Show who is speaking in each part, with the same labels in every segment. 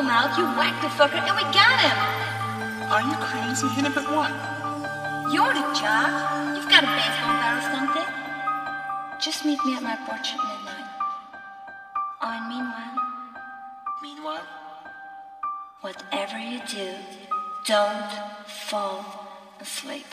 Speaker 1: Come out, you whacked the fucker, and we got him.
Speaker 2: Are you crazy? Hit him at what?
Speaker 1: You're the jock. You've got a baseball bat or something. Just meet me at my porch at midnight. Oh, and meanwhile,
Speaker 2: Meanwhile?
Speaker 1: whatever you do, don't fall asleep.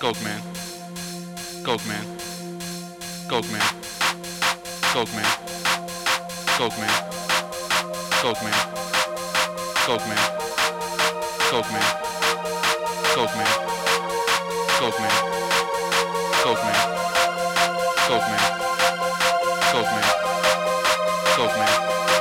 Speaker 3: Coke man. Coke man. Coke man. Coke man. Coke man. Coke man. Coke man. Coke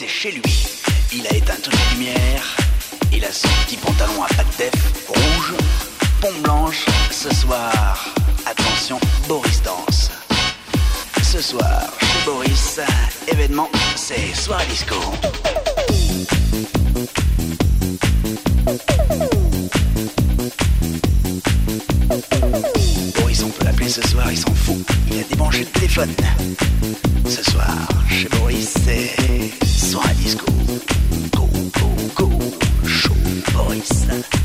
Speaker 4: soir, Boris est chez lui. Il a éteint toutes les lumières. Il a son petit pantalon à pattes def rouge, pompe blanche. Ce soir, attention, Boris danse. Ce soir, chez Boris, événement, c'est soir disco. Boris, on peut l'appeler ce soir, il s'en fout. Il a débranché le téléphone. Ce soir, chez Boris, c'est soir disco. Go, go, go, show Boris.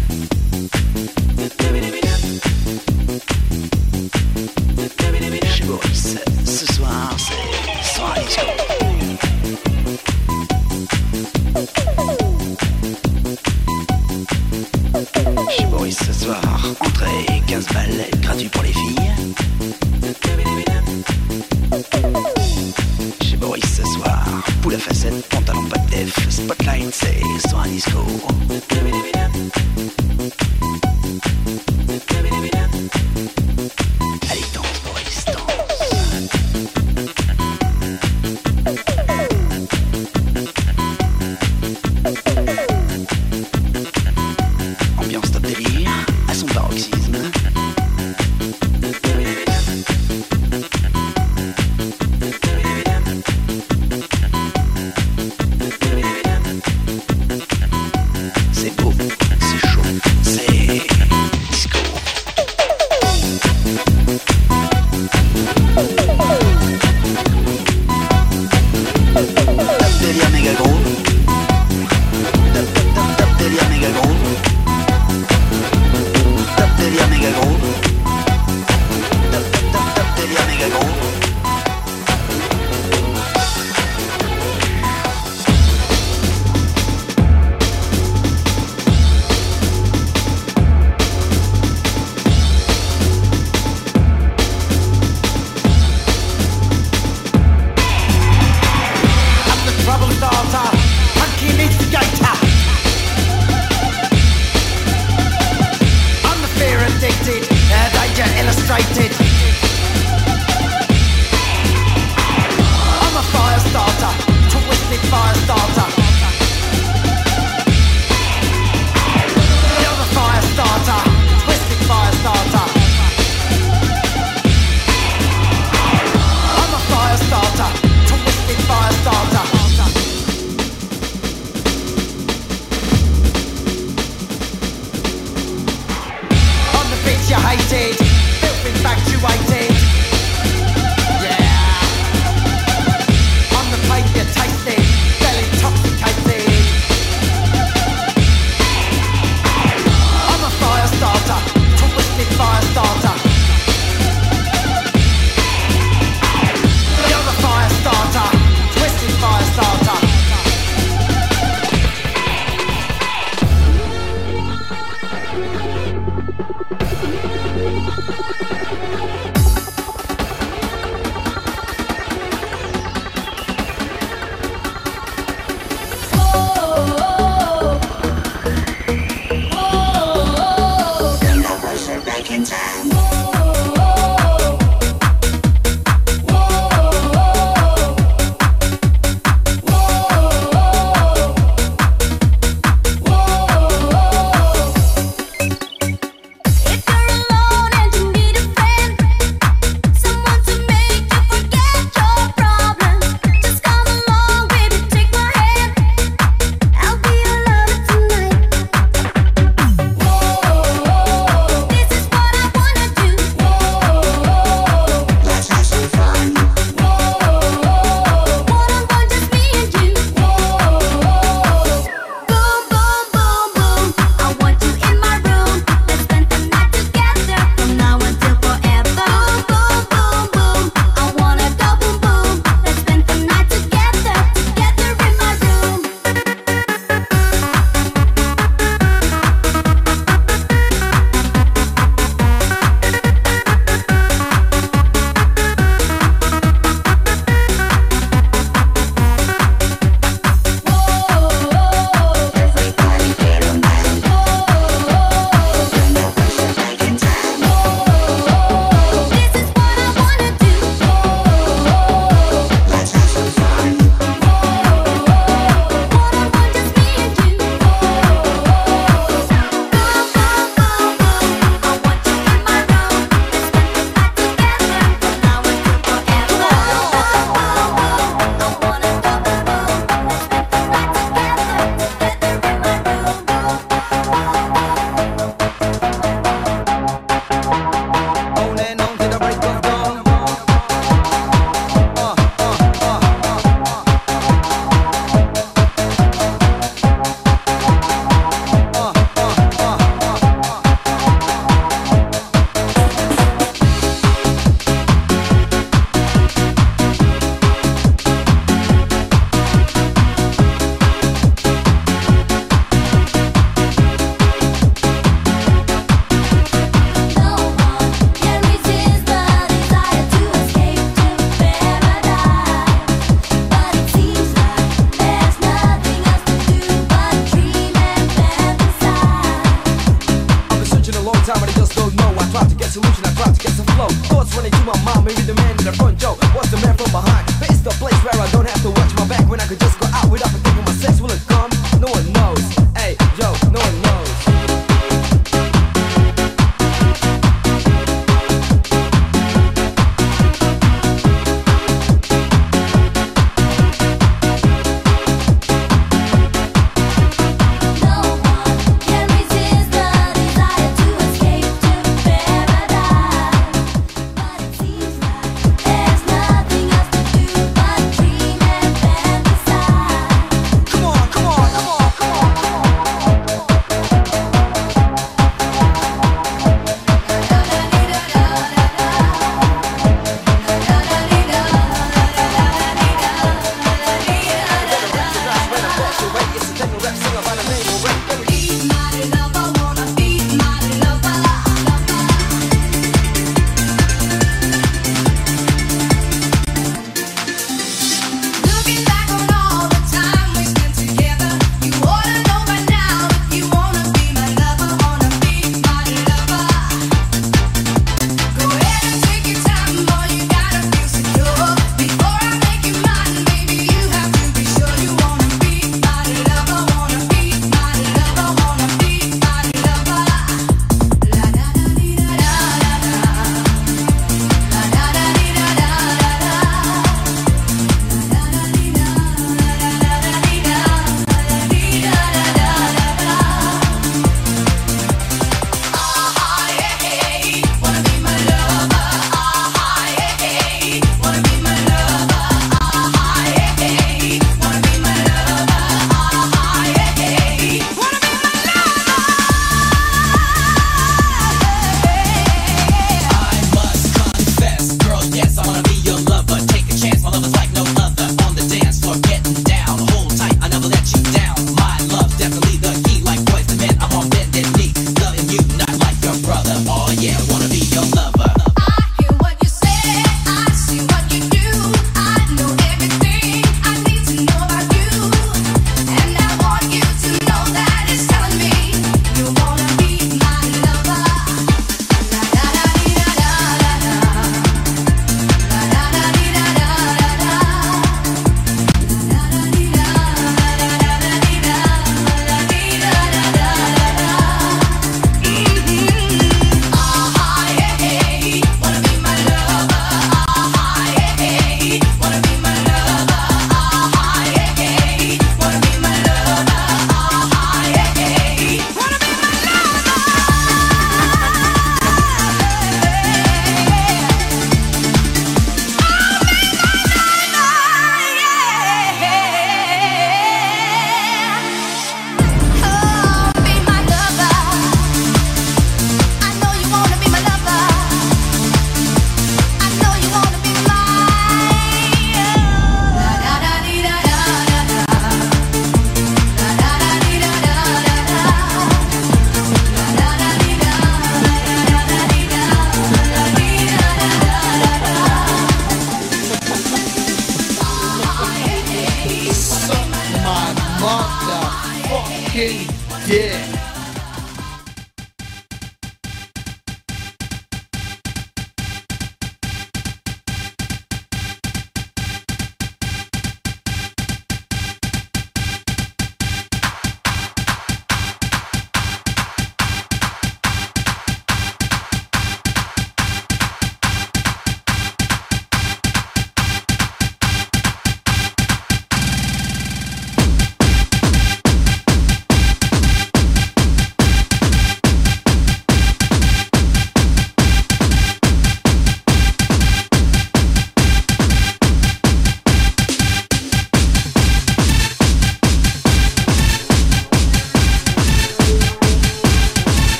Speaker 4: Running I you my mind, maybe the man in the front, yo, what's the man
Speaker 5: from behind?